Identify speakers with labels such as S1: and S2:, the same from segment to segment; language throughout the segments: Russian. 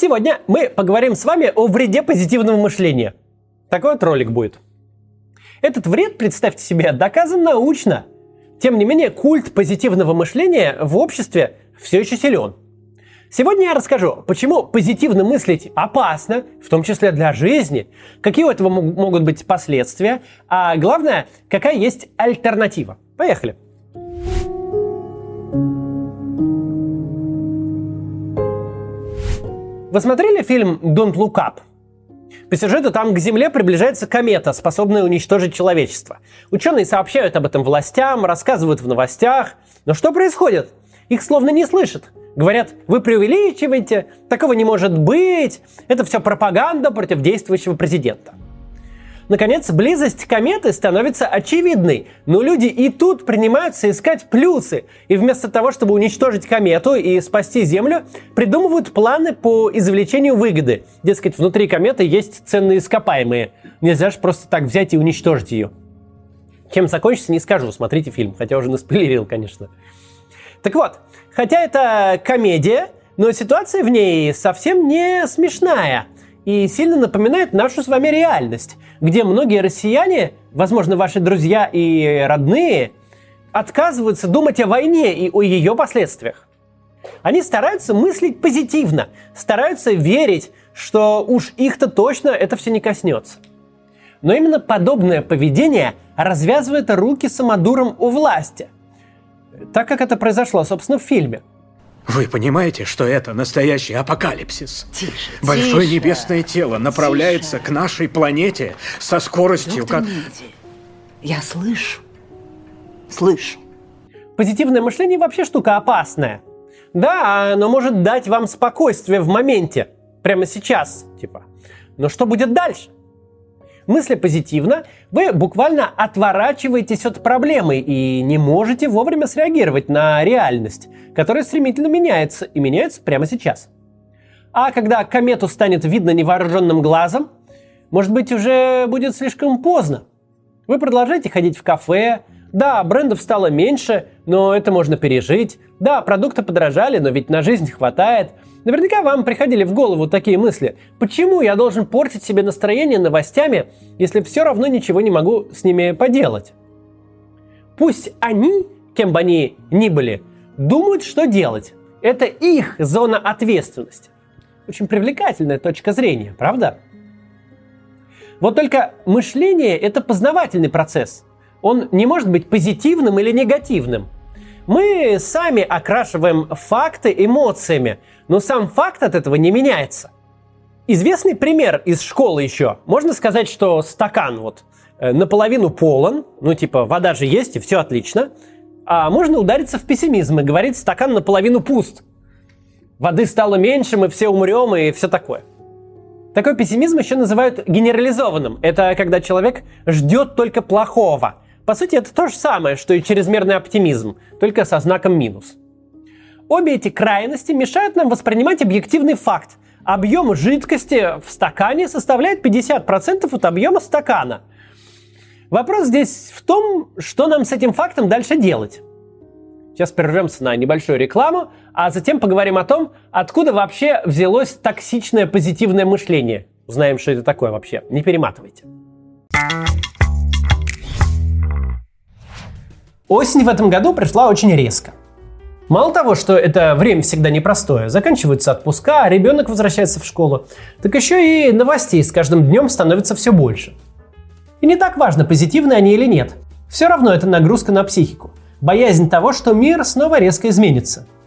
S1: Сегодня мы поговорим с вами о вреде позитивного мышления. Такой вот ролик будет. Этот вред, представьте себе, доказан научно. Тем не менее, культ позитивного мышления в обществе все еще силен. Сегодня я расскажу, почему позитивно мыслить опасно, в том числе для жизни, какие у этого могут быть последствия, а главное, какая есть альтернатива. Поехали! Вы смотрели фильм «Don't Look Up»? По сюжету там к Земле приближается комета, способная уничтожить человечество. Ученые сообщают об этом властям, рассказывают в новостях. Но что происходит? Их словно не слышат. Говорят, вы преувеличиваете, такого не может быть, это все пропаганда против действующего президента. Наконец, близость кометы становится очевидной, но люди и тут принимаются искать плюсы, и вместо того, чтобы уничтожить комету и спасти Землю, придумывают планы по извлечению выгоды. Дескать, внутри кометы есть ценные ископаемые. Нельзя же просто так взять и уничтожить ее. Чем закончится, не скажу. Смотрите фильм, хотя уже наспойлерил, конечно. Так вот, хотя это комедия, но ситуация в ней совсем не смешная – и сильно напоминает нашу с вами реальность, где многие россияне, возможно, ваши друзья и родные, отказываются думать о войне и о ее последствиях. Они стараются мыслить позитивно, стараются верить, что уж их-то точно это все не коснется. Но именно подобное поведение развязывает руки самодурам у власти. Так как это произошло, собственно, в фильме –
S2: вы понимаете, что это настоящий апокалипсис?
S3: Тише,
S2: Большое
S3: тише.
S2: небесное тело направляется
S3: Тише.
S2: к нашей планете со скоростью,
S3: Доктор
S2: как...
S3: Миди, я слышу. Слышу.
S1: Позитивное мышление вообще штука опасная. Да, оно может дать вам спокойствие в моменте, прямо сейчас, типа. Но что будет дальше? Мысли позитивно, вы буквально отворачиваетесь от проблемы и не можете вовремя среагировать на реальность, которая стремительно меняется и меняется прямо сейчас. А когда комету станет видно невооруженным глазом, может быть, уже будет слишком поздно. Вы продолжаете ходить в кафе, да, брендов стало меньше, но это можно пережить. Да, продукты подорожали, но ведь на жизнь хватает. Наверняка вам приходили в голову такие мысли. Почему я должен портить себе настроение новостями, если все равно ничего не могу с ними поделать? Пусть они, кем бы они ни были, думают, что делать. Это их зона ответственности. Очень привлекательная точка зрения, правда? Вот только мышление – это познавательный процесс – он не может быть позитивным или негативным. Мы сами окрашиваем факты эмоциями, но сам факт от этого не меняется. Известный пример из школы еще. Можно сказать, что стакан вот э, наполовину полон, ну типа вода же есть и все отлично, а можно удариться в пессимизм и говорить стакан наполовину пуст. Воды стало меньше, мы все умрем и все такое. Такой пессимизм еще называют генерализованным. Это когда человек ждет только плохого – по сути, это то же самое, что и чрезмерный оптимизм, только со знаком минус. Обе эти крайности мешают нам воспринимать объективный факт. Объем жидкости в стакане составляет 50% от объема стакана. Вопрос здесь в том, что нам с этим фактом дальше делать. Сейчас прервемся на небольшую рекламу, а затем поговорим о том, откуда вообще взялось токсичное позитивное мышление. Узнаем, что это такое вообще. Не перематывайте. Осень в этом году пришла очень резко. Мало того, что это время всегда непростое, заканчиваются отпуска, а ребенок возвращается в школу, так еще и новостей с каждым днем становится все больше. И не так важно, позитивны они или нет. Все равно это нагрузка на психику. Боязнь того, что мир снова резко изменится –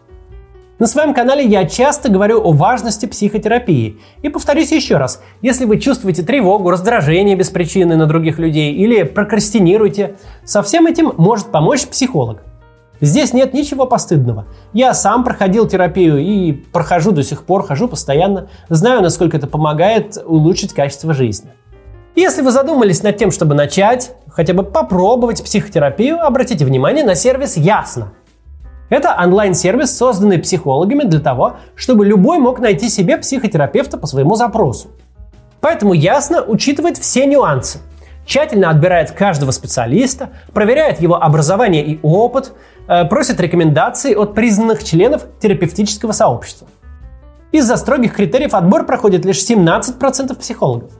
S1: на своем канале я часто говорю о важности психотерапии. И повторюсь еще раз, если вы чувствуете тревогу, раздражение без причины на других людей или прокрастинируете, со всем этим может помочь психолог. Здесь нет ничего постыдного. Я сам проходил терапию и прохожу до сих пор, хожу постоянно. Знаю, насколько это помогает улучшить качество жизни. Если вы задумались над тем, чтобы начать, хотя бы попробовать психотерапию, обратите внимание на сервис Ясно – это онлайн-сервис, созданный психологами для того, чтобы любой мог найти себе психотерапевта по своему запросу. Поэтому ясно учитывает все нюансы. Тщательно отбирает каждого специалиста, проверяет его образование и опыт, э, просит рекомендации от признанных членов терапевтического сообщества. Из-за строгих критериев отбор проходит лишь 17% психологов.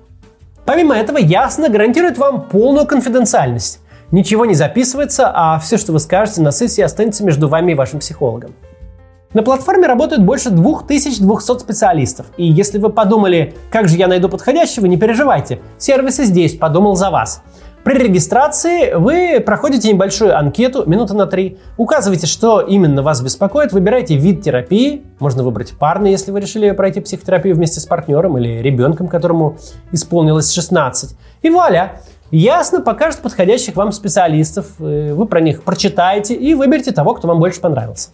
S1: Помимо этого, ясно гарантирует вам полную конфиденциальность. Ничего не записывается, а все, что вы скажете на сессии, останется между вами и вашим психологом. На платформе работают больше 2200 специалистов. И если вы подумали, как же я найду подходящего, не переживайте. Сервис и здесь подумал за вас. При регистрации вы проходите небольшую анкету, минуты на три, указываете, что именно вас беспокоит, выбираете вид терапии, можно выбрать парный, если вы решили пройти психотерапию вместе с партнером или ребенком, которому исполнилось 16. И вуаля! Ясно покажет подходящих вам специалистов, э, вы про них прочитаете и выберете того, кто вам больше понравился.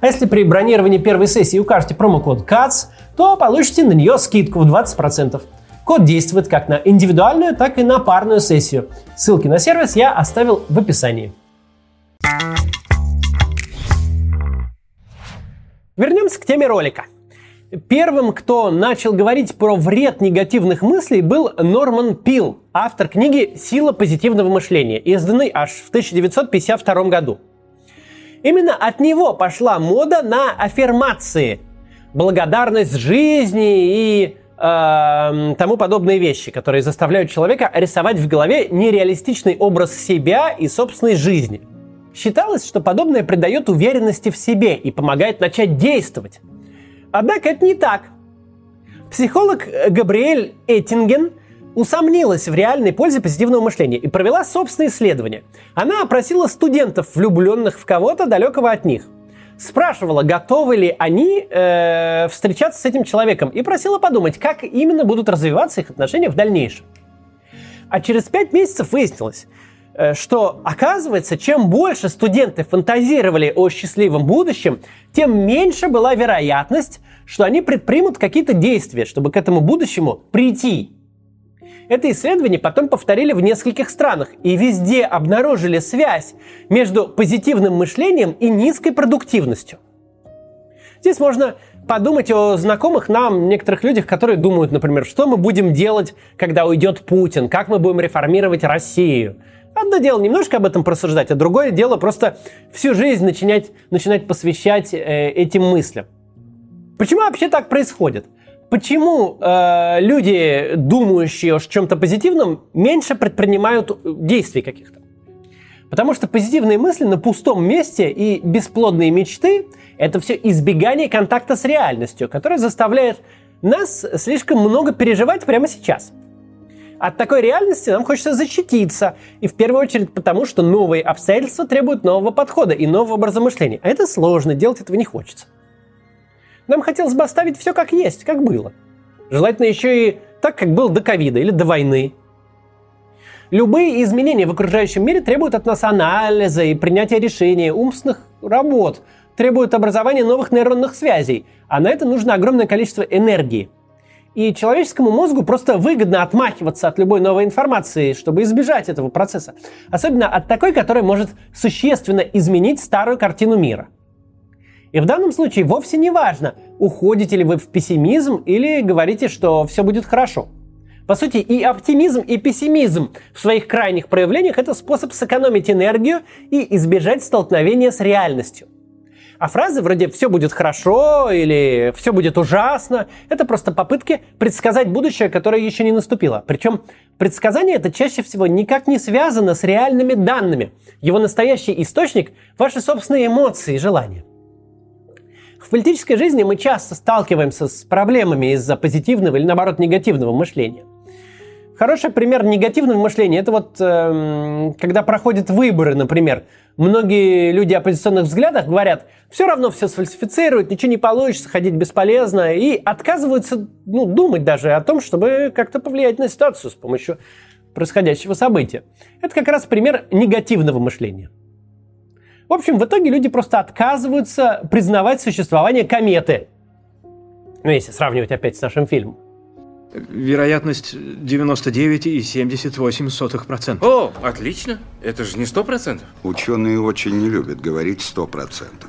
S1: А если при бронировании первой сессии укажете промокод CATS, то получите на нее скидку в 20%. Код действует как на индивидуальную, так и на парную сессию. Ссылки на сервис я оставил в описании. Вернемся к теме ролика. Первым, кто начал говорить про вред негативных мыслей, был Норман Пил, автор книги «Сила позитивного мышления», изданной аж в 1952 году. Именно от него пошла мода на аффирмации, благодарность жизни и э, тому подобные вещи, которые заставляют человека рисовать в голове нереалистичный образ себя и собственной жизни. Считалось, что подобное придает уверенности в себе и помогает начать действовать. Однако это не так. Психолог Габриэль Эттинген усомнилась в реальной пользе позитивного мышления и провела собственное исследование. Она опросила студентов, влюбленных в кого-то далекого от них спрашивала, готовы ли они э, встречаться с этим человеком, и просила подумать, как именно будут развиваться их отношения в дальнейшем. А через пять месяцев выяснилось, э, что, оказывается, чем больше студенты фантазировали о счастливом будущем, тем меньше была вероятность, что они предпримут какие-то действия, чтобы к этому будущему прийти. Это исследование потом повторили в нескольких странах и везде обнаружили связь между позитивным мышлением и низкой продуктивностью. Здесь можно подумать о знакомых нам некоторых людях, которые думают, например, что мы будем делать, когда уйдет Путин, как мы будем реформировать Россию. Одно дело немножко об этом просуждать, а другое дело просто всю жизнь начинать, начинать посвящать э, этим мыслям. Почему вообще так происходит? Почему э, люди, думающие о чем-то позитивном, меньше предпринимают действий каких-то? Потому что позитивные мысли на пустом месте и бесплодные мечты – это все избегание контакта с реальностью, которое заставляет нас слишком много переживать прямо сейчас. От такой реальности нам хочется защититься, и в первую очередь потому, что новые обстоятельства требуют нового подхода и нового образа мышления. А это сложно, делать этого не хочется. Нам хотелось бы оставить все как есть, как было. Желательно еще и так, как было до ковида или до войны. Любые изменения в окружающем мире требуют от нас анализа и принятия решений, умственных работ, требуют образования новых нейронных связей, а на это нужно огромное количество энергии. И человеческому мозгу просто выгодно отмахиваться от любой новой информации, чтобы избежать этого процесса. Особенно от такой, которая может существенно изменить старую картину мира. И в данном случае вовсе не важно, уходите ли вы в пессимизм или говорите, что все будет хорошо. По сути, и оптимизм, и пессимизм в своих крайних проявлениях – это способ сэкономить энергию и избежать столкновения с реальностью. А фразы вроде «все будет хорошо» или «все будет ужасно» – это просто попытки предсказать будущее, которое еще не наступило. Причем предсказание это чаще всего никак не связано с реальными данными. Его настоящий источник – ваши собственные эмоции и желания. В политической жизни мы часто сталкиваемся с проблемами из-за позитивного или, наоборот, негативного мышления. Хороший пример негативного мышления – это вот э, когда проходят выборы, например. Многие люди оппозиционных взглядах говорят, все равно все сфальсифицируют, ничего не получится, ходить бесполезно, и отказываются ну, думать даже о том, чтобы как-то повлиять на ситуацию с помощью происходящего события. Это как раз пример негативного мышления. В общем, в итоге люди просто отказываются признавать существование кометы. Ну, если сравнивать опять с нашим фильмом.
S2: Вероятность 99,78%.
S4: О, отлично. Это же не 100%.
S5: Ученые очень не любят говорить 100%.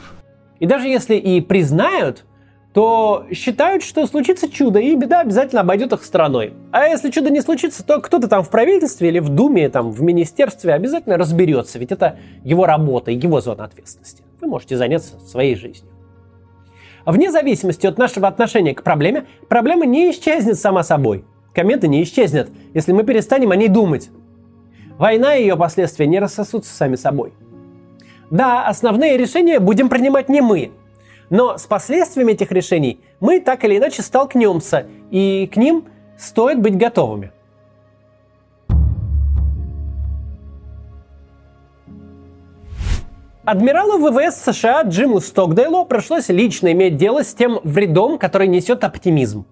S1: И даже если и признают, то считают, что случится чудо, и беда обязательно обойдет их стороной. А если чудо не случится, то кто-то там в правительстве или в Думе, там, в министерстве обязательно разберется, ведь это его работа и его зона ответственности. Вы можете заняться своей жизнью. Вне зависимости от нашего отношения к проблеме, проблема не исчезнет сама собой. Кометы не исчезнет, если мы перестанем о ней думать. Война и ее последствия не рассосутся сами собой. Да, основные решения будем принимать не мы, но с последствиями этих решений мы так или иначе столкнемся, и к ним стоит быть готовыми. Адмиралу ВВС США Джиму Стокдейлу пришлось лично иметь дело с тем вредом, который несет оптимизм.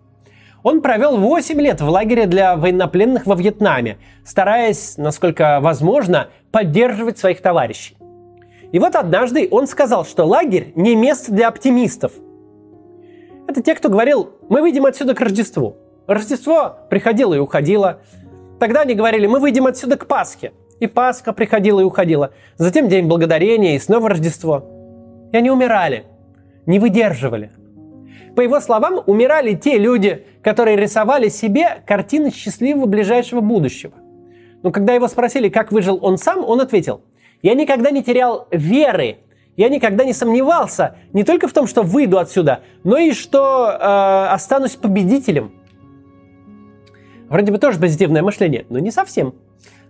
S1: Он провел 8 лет в лагере для военнопленных во Вьетнаме, стараясь, насколько возможно, поддерживать своих товарищей. И вот однажды он сказал, что лагерь не место для оптимистов. Это те, кто говорил, мы выйдем отсюда к Рождеству. Рождество приходило и уходило. Тогда они говорили, мы выйдем отсюда к Пасхе. И Пасха приходила и уходила. Затем День Благодарения и снова Рождество. И они умирали, не выдерживали. По его словам, умирали те люди, которые рисовали себе картины счастливого ближайшего будущего. Но когда его спросили, как выжил он сам, он ответил, я никогда не терял веры, я никогда не сомневался не только в том, что выйду отсюда, но и что э, останусь победителем. Вроде бы тоже позитивное мышление, но не совсем.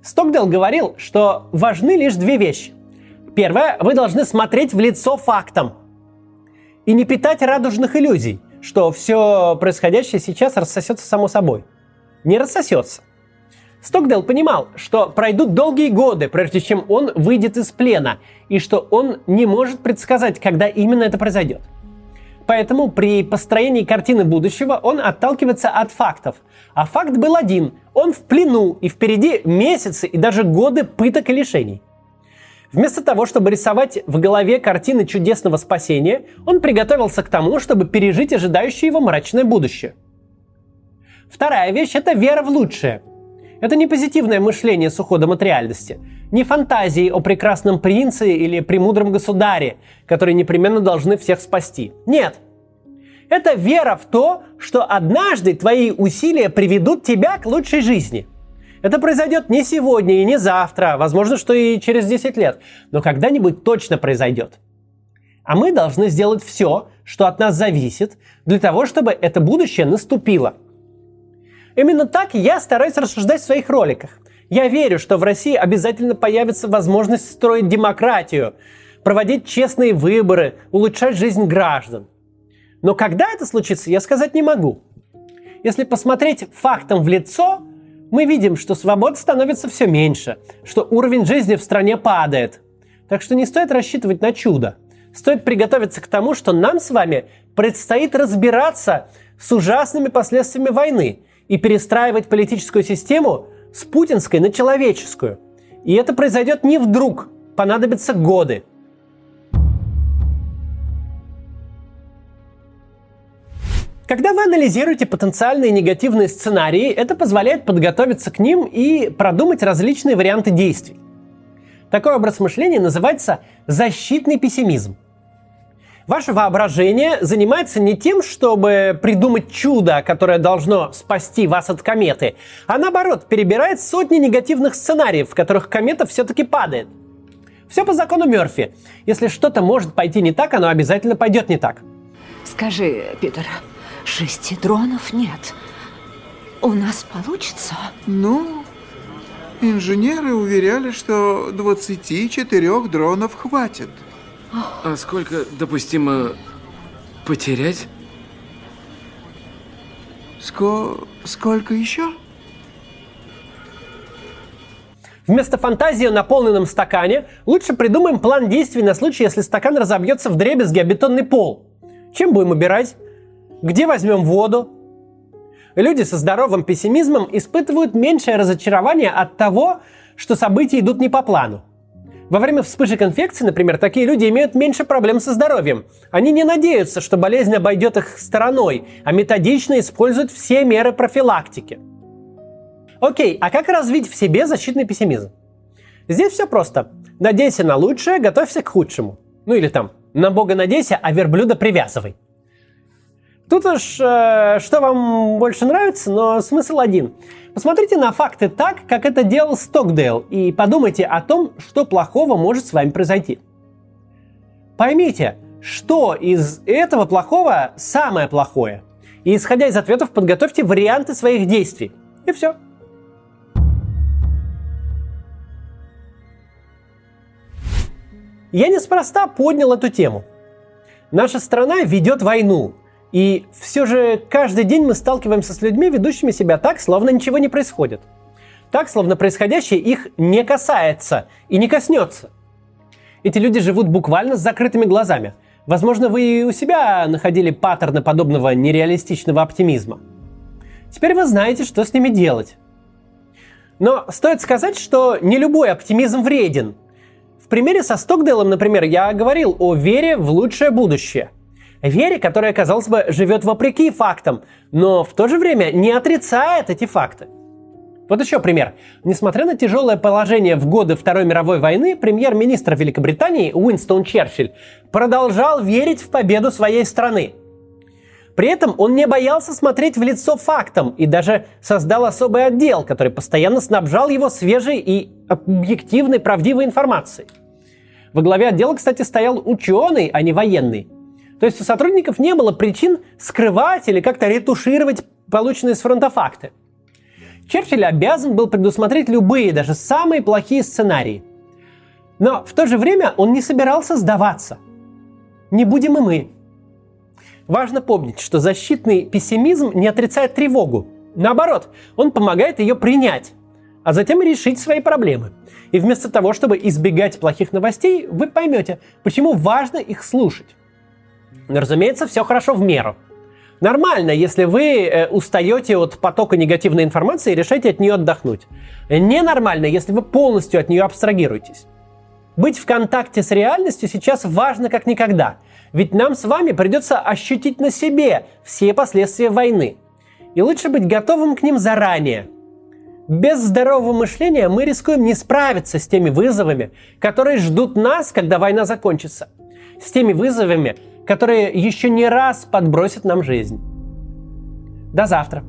S1: Стокдел говорил, что важны лишь две вещи. Первое, вы должны смотреть в лицо фактам и не питать радужных иллюзий, что все происходящее сейчас рассосется само собой. Не рассосется. Стокдел понимал, что пройдут долгие годы, прежде чем он выйдет из плена, и что он не может предсказать, когда именно это произойдет. Поэтому при построении картины будущего он отталкивается от фактов. А факт был один. Он в плену, и впереди месяцы и даже годы пыток и лишений. Вместо того, чтобы рисовать в голове картины чудесного спасения, он приготовился к тому, чтобы пережить ожидающее его мрачное будущее. Вторая вещь – это вера в лучшее. Это не позитивное мышление с уходом от реальности, не фантазии о прекрасном принце или премудром государе, которые непременно должны всех спасти. Нет. Это вера в то, что однажды твои усилия приведут тебя к лучшей жизни. Это произойдет не сегодня и не завтра, возможно, что и через 10 лет, но когда-нибудь точно произойдет. А мы должны сделать все, что от нас зависит, для того, чтобы это будущее наступило. Именно так я стараюсь рассуждать в своих роликах. Я верю, что в России обязательно появится возможность строить демократию, проводить честные выборы, улучшать жизнь граждан. Но когда это случится, я сказать не могу. Если посмотреть фактам в лицо, мы видим, что свобод становится все меньше, что уровень жизни в стране падает. Так что не стоит рассчитывать на чудо. Стоит приготовиться к тому, что нам с вами предстоит разбираться с ужасными последствиями войны и перестраивать политическую систему с путинской на человеческую. И это произойдет не вдруг, понадобятся годы. Когда вы анализируете потенциальные негативные сценарии, это позволяет подготовиться к ним и продумать различные варианты действий. Такой образ мышления называется защитный пессимизм. Ваше воображение занимается не тем, чтобы придумать чудо, которое должно спасти вас от кометы, а наоборот, перебирает сотни негативных сценариев, в которых комета все-таки падает. Все по закону Мерфи. Если что-то может пойти не так, оно обязательно пойдет не так.
S3: Скажи, Питер, шести дронов нет. У нас получится?
S6: Ну, инженеры уверяли, что 24 дронов хватит.
S4: А сколько допустимо потерять?
S6: Ско... Сколько еще?
S1: Вместо фантазии о наполненном стакане лучше придумаем план действий на случай, если стакан разобьется в дребезги о бетонный пол. Чем будем убирать? Где возьмем воду? Люди со здоровым пессимизмом испытывают меньшее разочарование от того, что события идут не по плану. Во время вспышек инфекции, например, такие люди имеют меньше проблем со здоровьем. Они не надеются, что болезнь обойдет их стороной, а методично используют все меры профилактики. Окей, а как развить в себе защитный пессимизм? Здесь все просто. Надейся на лучшее, готовься к худшему. Ну или там, на Бога надейся, а верблюда привязывай. Тут уж э, что вам больше нравится, но смысл один. Посмотрите на факты так, как это делал Стокдейл, и подумайте о том, что плохого может с вами произойти. Поймите, что из этого плохого самое плохое. И исходя из ответов, подготовьте варианты своих действий. И все. Я неспроста поднял эту тему. Наша страна ведет войну, и все же каждый день мы сталкиваемся с людьми, ведущими себя так, словно ничего не происходит. Так, словно происходящее их не касается и не коснется. Эти люди живут буквально с закрытыми глазами. Возможно, вы и у себя находили паттерны подобного нереалистичного оптимизма. Теперь вы знаете, что с ними делать. Но стоит сказать, что не любой оптимизм вреден. В примере со Стокдейлом, например, я говорил о вере в лучшее будущее. Вере, которая, казалось бы, живет вопреки фактам, но в то же время не отрицает эти факты. Вот еще пример. Несмотря на тяжелое положение в годы Второй мировой войны, премьер-министр Великобритании Уинстон Черчилль продолжал верить в победу своей страны. При этом он не боялся смотреть в лицо фактам и даже создал особый отдел, который постоянно снабжал его свежей и объективной правдивой информацией. Во главе отдела, кстати, стоял ученый, а не военный. То есть у сотрудников не было причин скрывать или как-то ретушировать полученные с фронта факты – Черчилль обязан был предусмотреть любые, даже самые плохие сценарии. Но в то же время он не собирался сдаваться. Не будем и мы. Важно помнить, что защитный пессимизм не отрицает тревогу. Наоборот, он помогает ее принять, а затем решить свои проблемы. И вместо того, чтобы избегать плохих новостей, вы поймете, почему важно их слушать. Разумеется, все хорошо в меру – Нормально, если вы э, устаете от потока негативной информации и решаете от нее отдохнуть. Ненормально, если вы полностью от нее абстрагируетесь. Быть в контакте с реальностью сейчас важно как никогда. Ведь нам с вами придется ощутить на себе все последствия войны. И лучше быть готовым к ним заранее. Без здорового мышления мы рискуем не справиться с теми вызовами, которые ждут нас, когда война закончится. С теми вызовами, которые еще не раз подбросят нам жизнь. До завтра.